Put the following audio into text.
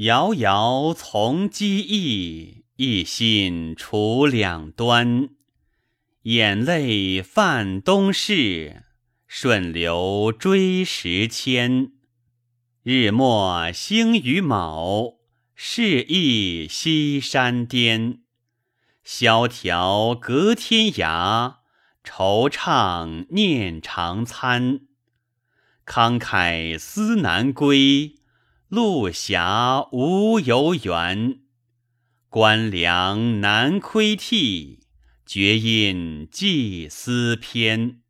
遥遥从机翼，一心除两端。眼泪泛东逝，顺流追时迁。日没星于卯，是忆西山巅。萧条隔天涯，惆怅念长餐。慷慨思南归，路狭无由援。官粮难窥替。绝印寄思篇。